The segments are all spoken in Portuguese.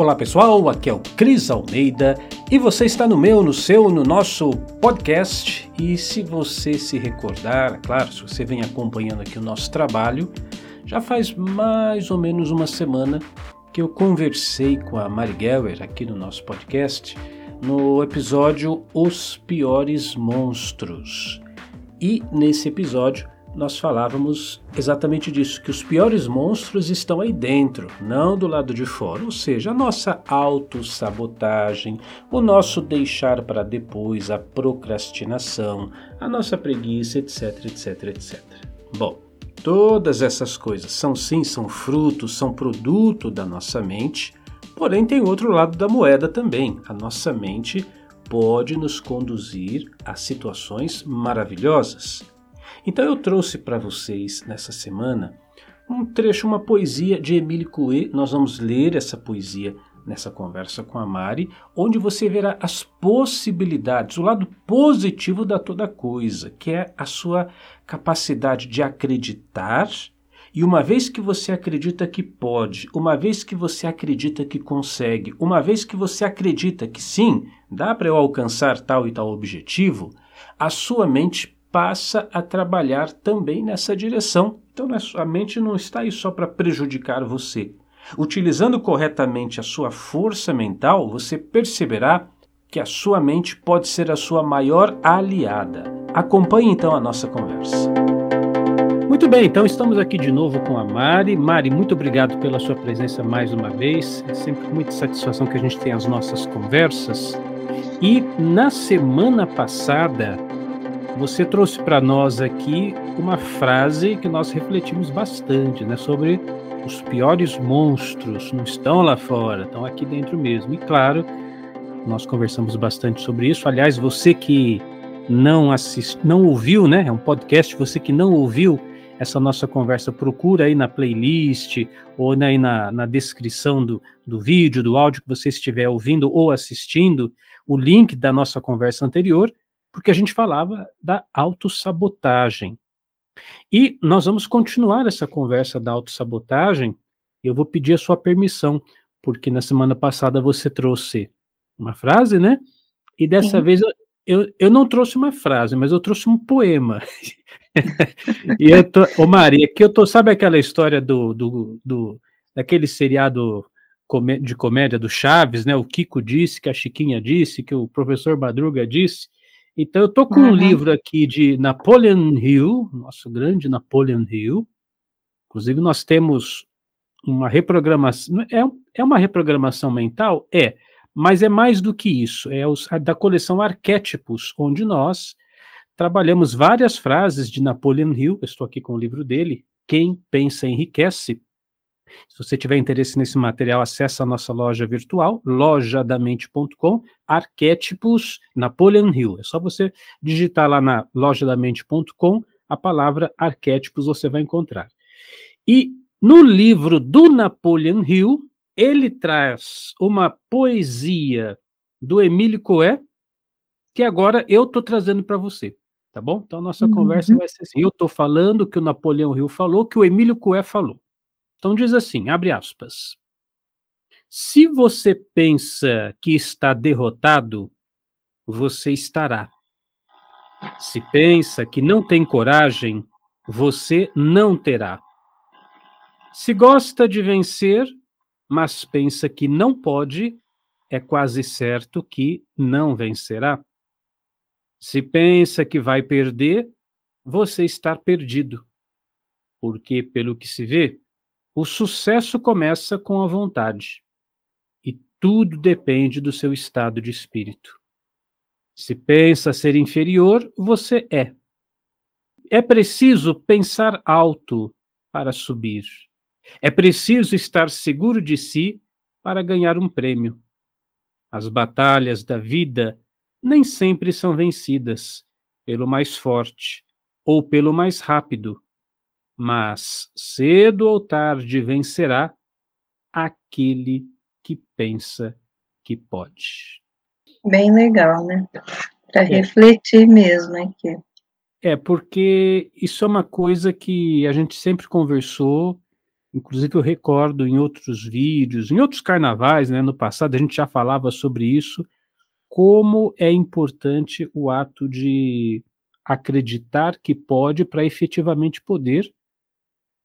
Olá pessoal, aqui é o Cris Almeida e você está no meu, no seu, no nosso podcast. E se você se recordar, claro, se você vem acompanhando aqui o nosso trabalho, já faz mais ou menos uma semana que eu conversei com a Mari Geller aqui no nosso podcast no episódio Os Piores Monstros. E nesse episódio nós falávamos exatamente disso, que os piores monstros estão aí dentro, não do lado de fora, ou seja, a nossa autossabotagem, o nosso deixar para depois, a procrastinação, a nossa preguiça, etc, etc, etc. Bom, todas essas coisas são sim, são frutos, são produto da nossa mente, porém tem outro lado da moeda também. A nossa mente pode nos conduzir a situações maravilhosas. Então eu trouxe para vocês nessa semana um trecho, uma poesia de Emile Coué. Nós vamos ler essa poesia nessa conversa com a Mari, onde você verá as possibilidades, o lado positivo da toda coisa, que é a sua capacidade de acreditar. E uma vez que você acredita que pode, uma vez que você acredita que consegue, uma vez que você acredita que sim, dá para eu alcançar tal e tal objetivo, a sua mente passa a trabalhar também nessa direção. Então a mente não está aí só para prejudicar você. Utilizando corretamente a sua força mental, você perceberá que a sua mente pode ser a sua maior aliada. Acompanhe então a nossa conversa. Muito bem, então estamos aqui de novo com a Mari. Mari, muito obrigado pela sua presença mais uma vez. É sempre muita satisfação que a gente tem as nossas conversas. E na semana passada, você trouxe para nós aqui uma frase que nós refletimos bastante, né, sobre os piores monstros não estão lá fora, estão aqui dentro mesmo. E claro, nós conversamos bastante sobre isso. Aliás, você que não assist, não ouviu, né, é um podcast, você que não ouviu essa nossa conversa, procura aí na playlist ou aí na, na descrição do, do vídeo, do áudio que você estiver ouvindo ou assistindo, o link da nossa conversa anterior porque a gente falava da autossabotagem. E nós vamos continuar essa conversa da autossabotagem. Eu vou pedir a sua permissão, porque na semana passada você trouxe uma frase, né? E dessa Sim. vez eu, eu, eu, não trouxe uma frase, mas eu trouxe um poema. e eu tô, ô Maria, que eu tô, sabe aquela história do, do, do daquele seriado de comédia do Chaves, né? O Kiko disse, que a Chiquinha disse, que o professor Madruga disse. Então, eu estou com uhum. um livro aqui de Napoleon Hill, nosso grande Napoleon Hill. Inclusive, nós temos uma reprogramação. É, é uma reprogramação mental? É, mas é mais do que isso. É os, da coleção Arquétipos, onde nós trabalhamos várias frases de Napoleon Hill. Eu estou aqui com o livro dele. Quem pensa enriquece. Se você tiver interesse nesse material, acesse a nossa loja virtual, lojadamente.com, arquétipos Napoleon Hill. É só você digitar lá na lojadamente.com a palavra arquétipos, você vai encontrar. E no livro do Napoleon Hill, ele traz uma poesia do Emílio Coé, que agora eu estou trazendo para você, tá bom? Então, a nossa uhum. conversa vai ser assim: eu estou falando o que o Napoleão Hill falou, que o Emílio Coé falou. Então diz assim, abre aspas. Se você pensa que está derrotado, você estará. Se pensa que não tem coragem, você não terá. Se gosta de vencer, mas pensa que não pode, é quase certo que não vencerá. Se pensa que vai perder, você está perdido. Porque, pelo que se vê, o sucesso começa com a vontade. E tudo depende do seu estado de espírito. Se pensa ser inferior, você é. É preciso pensar alto para subir. É preciso estar seguro de si para ganhar um prêmio. As batalhas da vida nem sempre são vencidas pelo mais forte ou pelo mais rápido, mas cedo ou tarde vencerá aquele que pensa que pode. Bem legal, né? Para é. refletir mesmo aqui. É, porque isso é uma coisa que a gente sempre conversou, Inclusive, eu recordo em outros vídeos, em outros carnavais, né, no passado, a gente já falava sobre isso, como é importante o ato de acreditar que pode para efetivamente poder.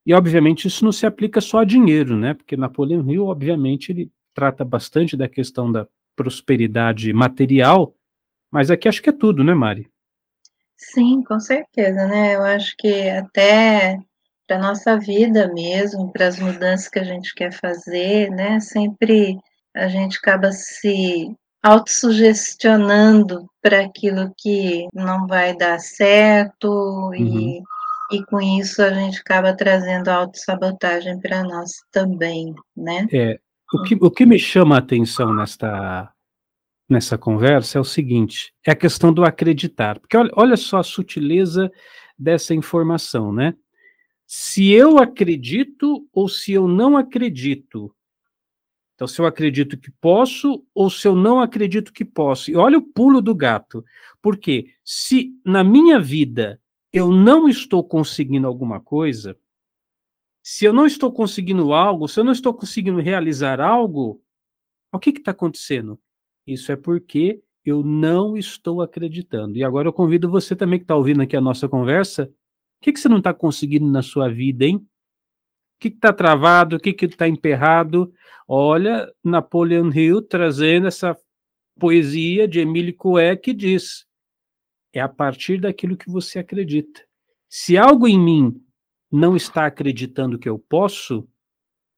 E, obviamente, isso não se aplica só a dinheiro, né? Porque Napoleão Hill, obviamente, ele trata bastante da questão da prosperidade material, mas aqui acho que é tudo, né, Mari? Sim, com certeza, né? Eu acho que até para nossa vida mesmo, para as mudanças que a gente quer fazer, né? Sempre a gente acaba se autossugestionando para aquilo que não vai dar certo uhum. E, com isso a gente acaba trazendo autossabotagem para nós também, né? É, o que, o que me chama a atenção nesta, nessa conversa é o seguinte, é a questão do acreditar, porque olha, olha só a sutileza dessa informação, né? Se eu acredito ou se eu não acredito, então, se eu acredito que posso ou se eu não acredito que posso. E olha o pulo do gato. Porque se na minha vida eu não estou conseguindo alguma coisa, se eu não estou conseguindo algo, se eu não estou conseguindo realizar algo, o que está acontecendo? Isso é porque eu não estou acreditando. E agora eu convido você também que está ouvindo aqui a nossa conversa. O que, que você não está conseguindo na sua vida, hein? O que está travado? O que está emperrado? Olha, Napoleon Hill trazendo essa poesia de Emile Coué que diz: é a partir daquilo que você acredita. Se algo em mim não está acreditando que eu posso,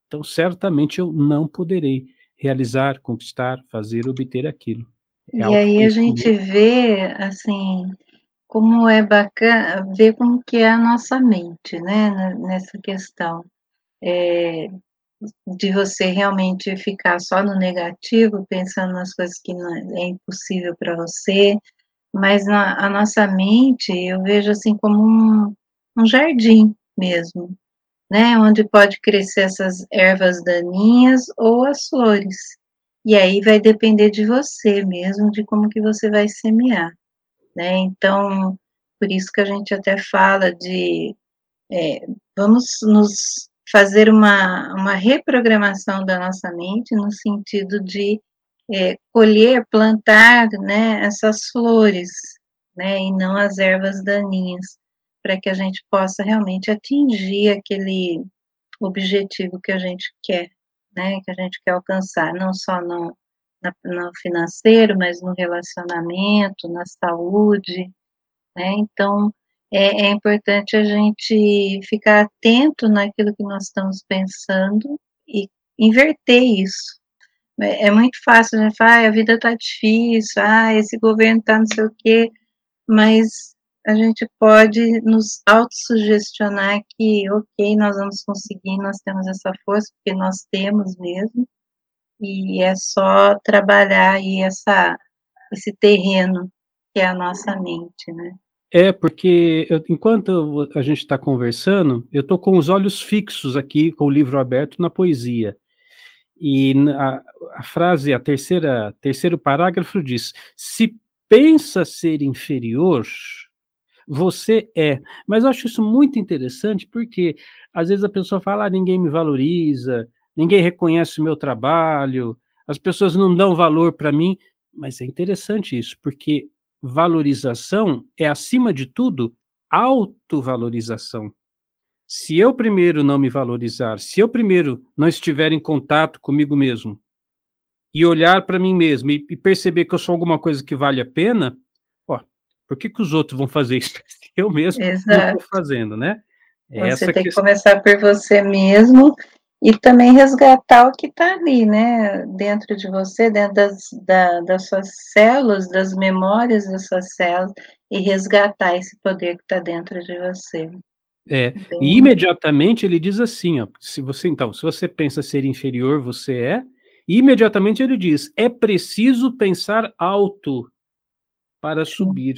então certamente eu não poderei realizar, conquistar, fazer, obter aquilo. É e aí a gente vê, assim, como é bacana, ver como que é a nossa mente, né, nessa questão é, de você realmente ficar só no negativo, pensando nas coisas que não, é impossível para você, mas na, a nossa mente eu vejo assim como um, um jardim mesmo, né, onde pode crescer essas ervas daninhas ou as flores. E aí vai depender de você mesmo, de como que você vai semear, né? Então, por isso que a gente até fala de é, vamos nos fazer uma, uma reprogramação da nossa mente no sentido de é, colher, plantar né, essas flores, né, e não as ervas daninhas, para que a gente possa realmente atingir aquele objetivo que a gente quer, né, que a gente quer alcançar, não só no, na, no financeiro, mas no relacionamento, na saúde, né, então é, é, importante a gente ficar atento naquilo que nós estamos pensando e inverter isso. É, é muito fácil, né? Falar, ah, a vida está difícil, ah, esse governo está não sei o quê, mas a gente pode nos autossugestionar que, ok, nós vamos conseguir, nós temos essa força, porque nós temos mesmo, e é só trabalhar aí essa, esse terreno que é a nossa mente, né? É, porque eu, enquanto a gente está conversando, eu estou com os olhos fixos aqui, com o livro aberto na poesia. E a, a frase, a terceira, terceiro parágrafo diz: se pensa ser inferior, você é. Mas eu acho isso muito interessante porque às vezes a pessoa fala: ah, ninguém me valoriza, ninguém reconhece o meu trabalho, as pessoas não dão valor para mim. Mas é interessante isso, porque valorização é, acima de tudo, autovalorização. Se eu primeiro não me valorizar, se eu primeiro não estiver em contato comigo mesmo e olhar para mim mesmo e, e, perceber que eu sou alguma coisa que vale a pena, ó, por que, que os outros vão fazer isso? Eu mesmo estou fazendo, né? É você tem que começar por você mesmo e também resgatar o que está ali, né, dentro de você, dentro das, da, das suas células, das memórias das suas células, e resgatar esse poder que está dentro de você. É, e imediatamente ele diz assim, ó, se você então, se você pensa ser inferior, você é, e imediatamente ele diz, é preciso pensar alto para subir.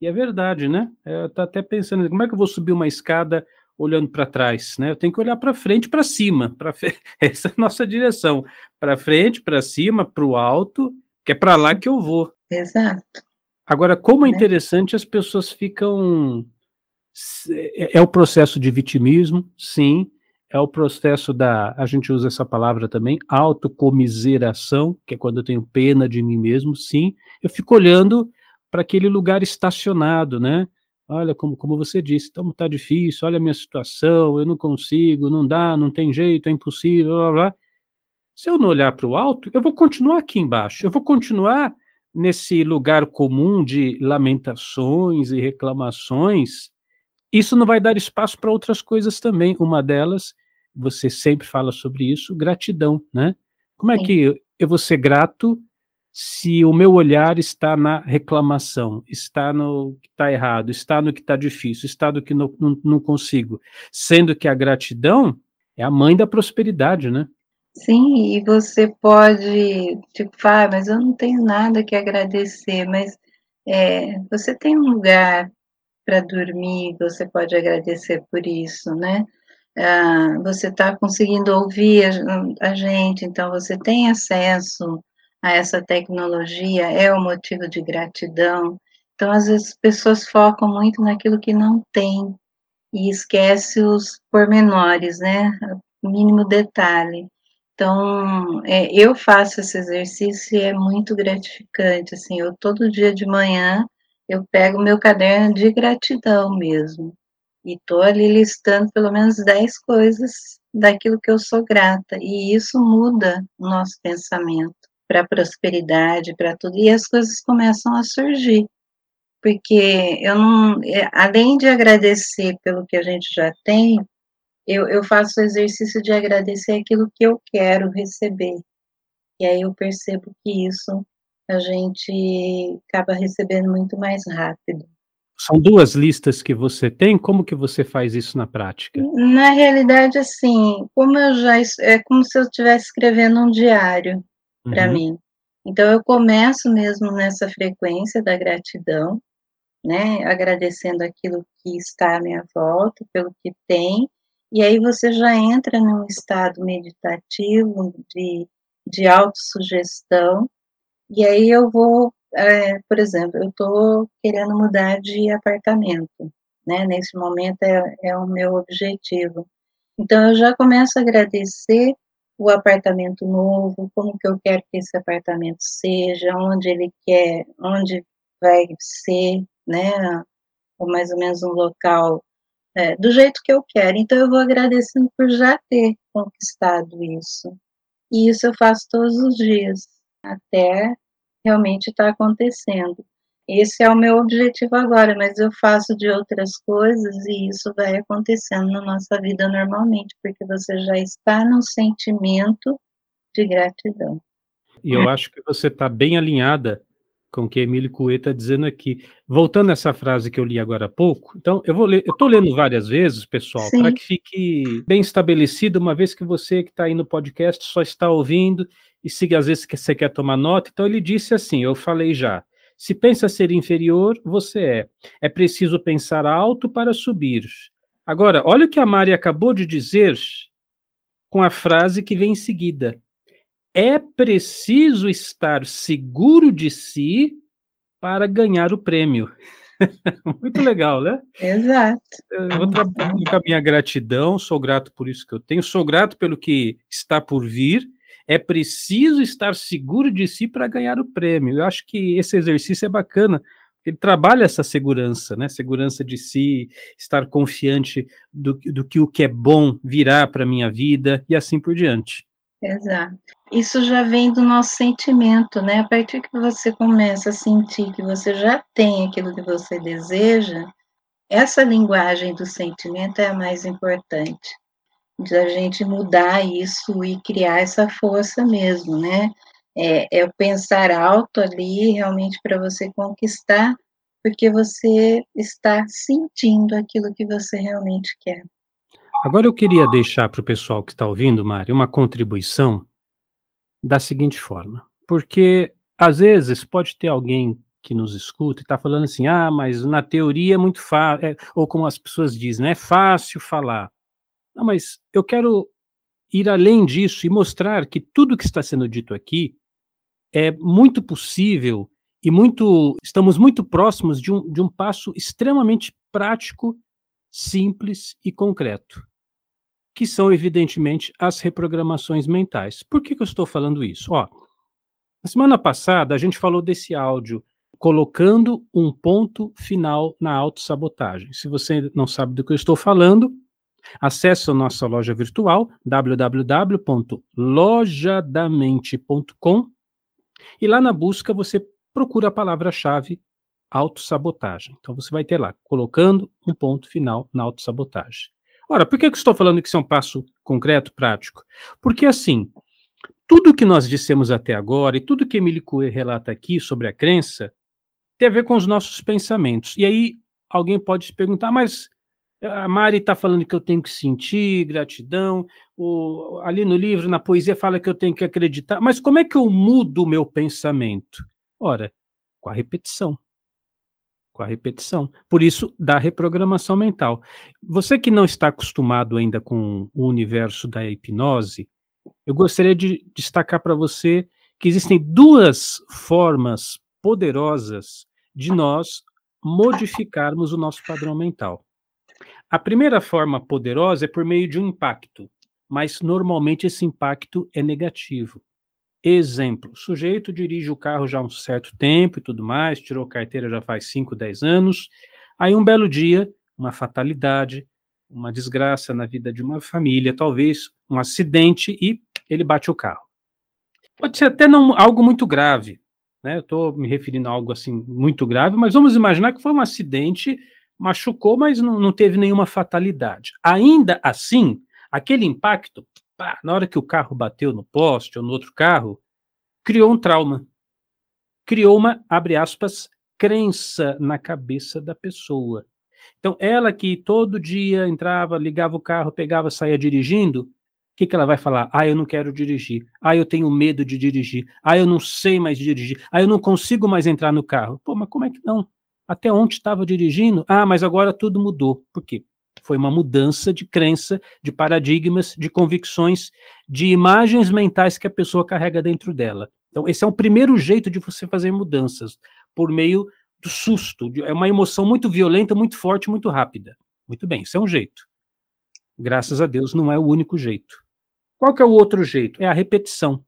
E é verdade, né? Eu tô até pensando, como é que eu vou subir uma escada olhando para trás, né? Eu tenho que olhar para frente, para cima, para essa é a nossa direção, para frente, para cima, para o alto, que é para lá que eu vou. Exato. Agora, como é né? interessante, as pessoas ficam é, é o processo de vitimismo, sim, é o processo da, a gente usa essa palavra também, autocomiseração, que é quando eu tenho pena de mim mesmo, sim, eu fico olhando para aquele lugar estacionado, né? Olha, como, como você disse, então tá difícil, olha a minha situação, eu não consigo, não dá, não tem jeito, é impossível, blá, blá. Se eu não olhar para o alto, eu vou continuar aqui embaixo, eu vou continuar nesse lugar comum de lamentações e reclamações. Isso não vai dar espaço para outras coisas também. Uma delas, você sempre fala sobre isso, gratidão, né? Como é Sim. que eu vou ser grato se o meu olhar está na reclamação, está no que está errado, está no que está difícil, está no que não, não, não, consigo, sendo que a gratidão é a mãe da prosperidade, né? Sim, e você pode, tipo, falar, mas eu não tenho nada que agradecer, mas é, você tem um lugar para dormir, você pode agradecer por isso, né? Ah, você está conseguindo ouvir a, gente, então você tem acesso a essa tecnologia é o motivo de gratidão. Então, às vezes, as pessoas focam muito naquilo que não tem e esquece os pormenores, né? O mínimo detalhe. Então, é, eu faço esse exercício e é muito gratificante, assim, eu todo dia de manhã, eu pego meu caderno de gratidão mesmo, e tô ali listando pelo menos 10 coisas daquilo que eu sou grata, e isso muda o nosso pensamento para a prosperidade, para tudo, e as coisas começam a surgir. Porque eu não, é, além de agradecer pelo que a gente já tem, eu, eu faço o exercício de agradecer aquilo que eu quero receber. E aí eu percebo que isso a gente acaba recebendo muito mais rápido. São duas listas que você tem, como que você faz isso na prática? Na realidade, assim, como eu já é como se eu estivesse escrevendo um diário para uhum. mim. Então eu começo mesmo nessa frequência da gratidão, né, agradecendo aquilo que está à minha volta, pelo que tem, e aí você já entra num estado meditativo de, de autossugestão, e aí eu vou, é, por exemplo, eu estou querendo mudar de apartamento, né, nesse momento é, é o meu objetivo. Então eu já começo a agradecer o apartamento novo, como que eu quero que esse apartamento seja, onde ele quer, onde vai ser, né, ou mais ou menos um local é, do jeito que eu quero. Então eu vou agradecendo por já ter conquistado isso. E isso eu faço todos os dias, até realmente estar tá acontecendo. Esse é o meu objetivo agora, mas eu faço de outras coisas e isso vai acontecendo na nossa vida normalmente, porque você já está no sentimento de gratidão. E eu acho que você está bem alinhada com o que Emílio Couet está dizendo aqui. Voltando a essa frase que eu li agora há pouco, então eu vou ler, eu estou lendo várias vezes, pessoal, para que fique bem estabelecido, uma vez que você que está aí no podcast só está ouvindo e se às vezes você quer tomar nota, então ele disse assim, eu falei já, se pensa ser inferior, você é. É preciso pensar alto para subir. Agora, olha o que a Mari acabou de dizer com a frase que vem em seguida. É preciso estar seguro de si para ganhar o prêmio. Muito legal, né? Exato. Eu vou trabalhar com a minha gratidão, sou grato por isso que eu tenho, sou grato pelo que está por vir, é preciso estar seguro de si para ganhar o prêmio. Eu acho que esse exercício é bacana. Ele trabalha essa segurança, né? Segurança de si, estar confiante do, do que o que é bom virá para a minha vida e assim por diante. Exato. Isso já vem do nosso sentimento, né? A partir que você começa a sentir que você já tem aquilo que você deseja, essa linguagem do sentimento é a mais importante de a gente mudar isso e criar essa força mesmo, né? É, é pensar alto ali realmente para você conquistar, porque você está sentindo aquilo que você realmente quer. Agora eu queria deixar para o pessoal que está ouvindo, Mari, uma contribuição da seguinte forma, porque às vezes pode ter alguém que nos escuta e está falando assim, ah, mas na teoria é muito fácil, é, ou como as pessoas dizem, né, é fácil falar. Não, mas eu quero ir além disso e mostrar que tudo que está sendo dito aqui é muito possível e muito estamos muito próximos de um, de um passo extremamente prático, simples e concreto. Que são, evidentemente, as reprogramações mentais. Por que, que eu estou falando isso? Ó, na semana passada, a gente falou desse áudio colocando um ponto final na autossabotagem. Se você não sabe do que eu estou falando, acesse a nossa loja virtual www.lojadamente.com e lá na busca você procura a palavra-chave autossabotagem. Então você vai ter lá, colocando um ponto final na autossabotagem. Ora, por que eu estou falando que isso é um passo concreto, prático? Porque assim, tudo que nós dissemos até agora e tudo que Emile Coué relata aqui sobre a crença tem a ver com os nossos pensamentos. E aí alguém pode se perguntar, mas a Mari está falando que eu tenho que sentir gratidão, o, ali no livro, na poesia, fala que eu tenho que acreditar, mas como é que eu mudo o meu pensamento? Ora, com a repetição com a repetição. Por isso, da reprogramação mental. Você que não está acostumado ainda com o universo da hipnose, eu gostaria de destacar para você que existem duas formas poderosas de nós modificarmos o nosso padrão mental. A primeira forma poderosa é por meio de um impacto, mas normalmente esse impacto é negativo. Exemplo: o sujeito dirige o carro já há um certo tempo e tudo mais, tirou carteira já faz 5, 10 anos. Aí, um belo dia, uma fatalidade, uma desgraça na vida de uma família, talvez um acidente, e ele bate o carro. Pode ser até não algo muito grave, né? Eu estou me referindo a algo assim muito grave, mas vamos imaginar que foi um acidente, machucou, mas não, não teve nenhuma fatalidade. Ainda assim, aquele impacto pá, na hora que o carro bateu no poste ou no outro carro, criou um trauma. Criou uma, abre aspas, crença na cabeça da pessoa. Então, ela que todo dia entrava, ligava o carro, pegava, saía dirigindo, o que, que ela vai falar? Ah, eu não quero dirigir. Ah, eu tenho medo de dirigir. Ah, eu não sei mais dirigir. Ah, eu não consigo mais entrar no carro. Pô, mas como é que não? Até ontem estava dirigindo. Ah, mas agora tudo mudou. Por quê? Foi uma mudança de crença, de paradigmas, de convicções, de imagens mentais que a pessoa carrega dentro dela. Então, esse é o primeiro jeito de você fazer mudanças, por meio do susto. É uma emoção muito violenta, muito forte, muito rápida. Muito bem, isso é um jeito. Graças a Deus, não é o único jeito. Qual que é o outro jeito? É a repetição.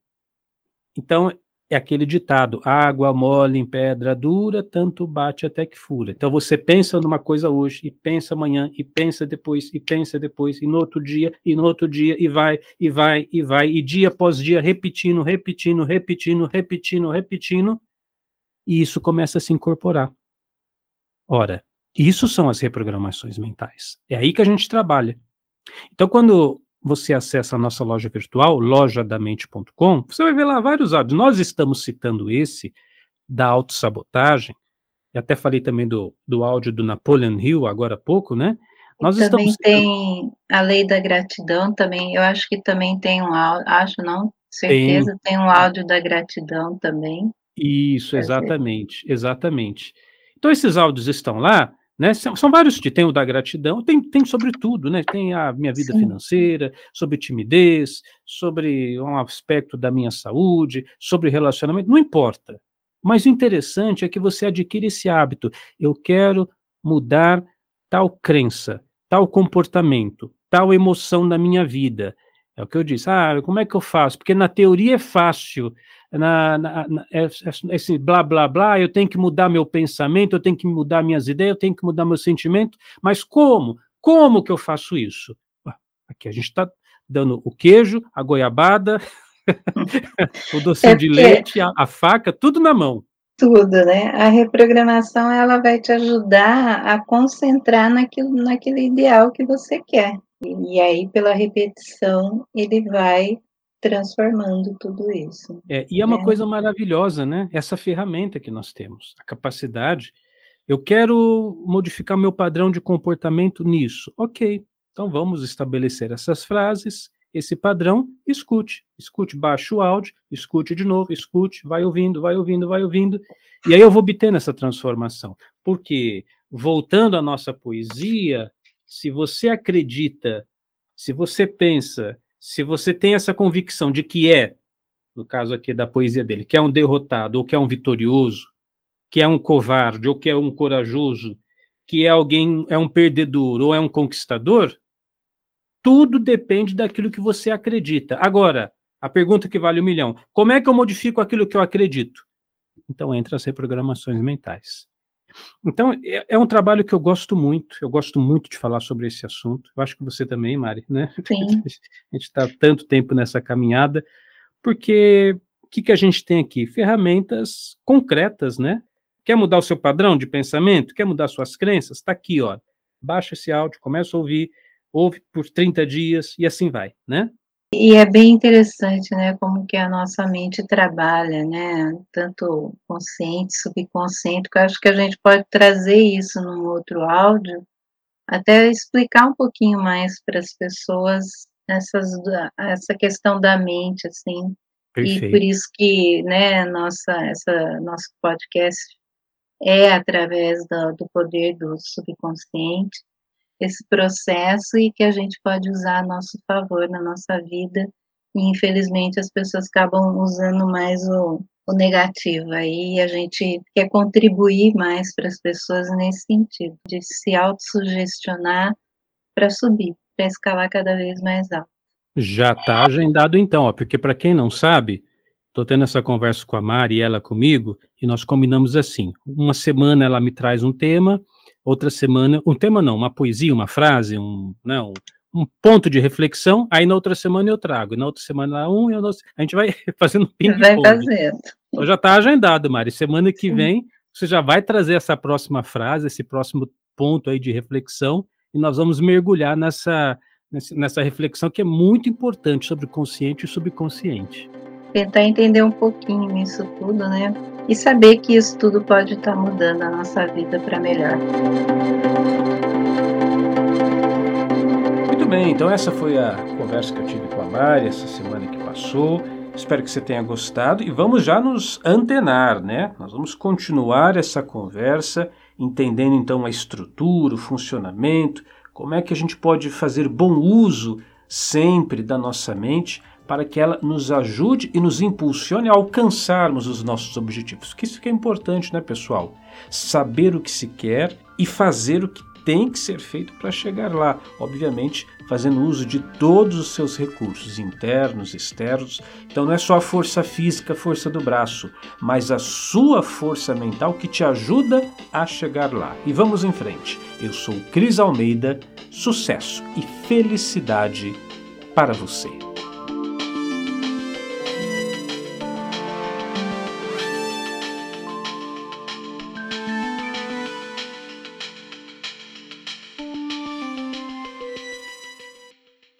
Então, é aquele ditado: água mole em pedra dura, tanto bate até que fura. Então você pensa numa coisa hoje, e pensa amanhã, e pensa depois, e pensa depois, e no outro dia, e no outro dia, e vai, e vai, e vai, e dia após dia, repetindo, repetindo, repetindo, repetindo, repetindo, e isso começa a se incorporar. Ora, isso são as reprogramações mentais. É aí que a gente trabalha. Então, quando você acessa a nossa loja virtual, lojadamente.com, você vai ver lá vários áudios. Nós estamos citando esse da autossabotagem, e até falei também do, do áudio do Napoleon Hill agora há pouco, né? Nós também tem a lei da gratidão também, eu acho que também tem um áudio, acho não, certeza, tem, tem um áudio da gratidão também. Isso, exatamente, exatamente. Então esses áudios estão lá, né? São, são, vários, tem o da gratidão, tem, tem sobre tudo, né? Tem a minha vida Sim. financeira, sobre timidez, sobre um aspecto da minha saúde, sobre relacionamento, não importa. Mas o interessante é que você adquire esse hábito. Eu quero mudar tal crença, tal comportamento, tal emoção na minha vida. É o que eu disse. Ah, como é que eu faço? Porque na teoria é fácil na, na, na, é, é, esse blá blá blá, eu tenho que mudar meu pensamento, eu tenho que mudar minhas ideias, eu tenho que mudar meu sentimento, mas como? Como que eu faço isso? Aqui a gente está dando o queijo, a goiabada, o docinho é de leite, a, a faca, tudo na mão. Tudo, né? A reprogramação ela vai te ajudar a concentrar naquilo, naquele ideal que você quer. E, e aí, pela repetição, ele vai transformando tudo isso. É, e é uma né? coisa maravilhosa, né? Essa ferramenta que nós temos, a capacidade. Eu quero modificar meu padrão de comportamento nisso. Ok, então vamos estabelecer essas frases, esse padrão, escute, escute, baixe o áudio, escute de novo, escute, vai ouvindo, vai ouvindo, vai ouvindo, e aí eu vou obtendo essa transformação. Porque, voltando à nossa poesia, se você acredita, se você pensa se você tem essa convicção de que é, no caso aqui da poesia dele, que é um derrotado, ou que é um vitorioso, que é um covarde, ou que é um corajoso, que é alguém, é um perdedor, ou é um conquistador, tudo depende daquilo que você acredita. Agora, a pergunta que vale um milhão: como é que eu modifico aquilo que eu acredito? Então, entra as reprogramações mentais. Então, é, é, um trabalho que eu gosto muito, eu gosto muito de falar sobre esse assunto. Eu acho que você também, Mari, né? Sim. A gente está tanto tempo nessa caminhada, porque o que, que a gente tem aqui? Ferramentas concretas, né? Quer mudar o seu padrão de pensamento? Quer mudar suas crenças? Está aqui, ó. Baixa esse áudio, começa a ouvir, ouve por 30 dias e assim vai, né? E é bem interessante, né, como que a nossa mente trabalha, né, tanto consciente, subconsciente, que eu acho que a gente pode trazer isso num outro áudio, até explicar um pouquinho mais para as pessoas essas, essa questão da mente, assim, Perfeito. e por isso que, né, nossa, essa, nosso podcast é através do, do poder do subconsciente, esse processo e que a gente pode usar a nosso favor na nossa vida. E infelizmente as pessoas acabam usando mais o, o negativo. Aí a gente quer contribuir mais para as pessoas nesse sentido, de se autossugestionar para subir, para escalar cada vez mais alto. Já está agendado então, ó, porque para quem não sabe, estou tendo essa conversa com a Mari e ela comigo, e nós combinamos assim: uma semana ela me traz um tema, outra semana, um tema não, uma poesia, uma frase, um, não, né, um ponto de reflexão, aí na outra semana eu trago, e na outra semana um, e a gente vai fazendo ping-pong. Vai fazendo. Então já está agendado, Mari, semana que Sim. vem você já vai trazer essa próxima frase, esse próximo ponto aí de reflexão, e nós vamos mergulhar nessa, nessa reflexão que é muito importante sobre o consciente e subconsciente. Tentar entender um pouquinho isso tudo, né? e saber que isso tudo pode estar mudando a nossa vida para melhor. Muito bem, então essa foi a conversa que eu tive com a Mari essa semana que passou. Espero que você tenha gostado e vamos já nos antenar, né? Nós vamos continuar essa conversa, entendendo então a estrutura, o funcionamento, como é que a gente pode fazer bom uso sempre da nossa mente para que ela nos ajude e nos impulsione a alcançarmos os nossos objetivos. Que isso que é importante, né, pessoal? Saber o que se quer e fazer o que tem que ser feito para chegar lá, obviamente fazendo uso de todos os seus recursos internos, externos. Então não é só a força física, a força do braço, mas a sua força mental que te ajuda a chegar lá. E vamos em frente. Eu sou Cris Almeida, sucesso e felicidade para você.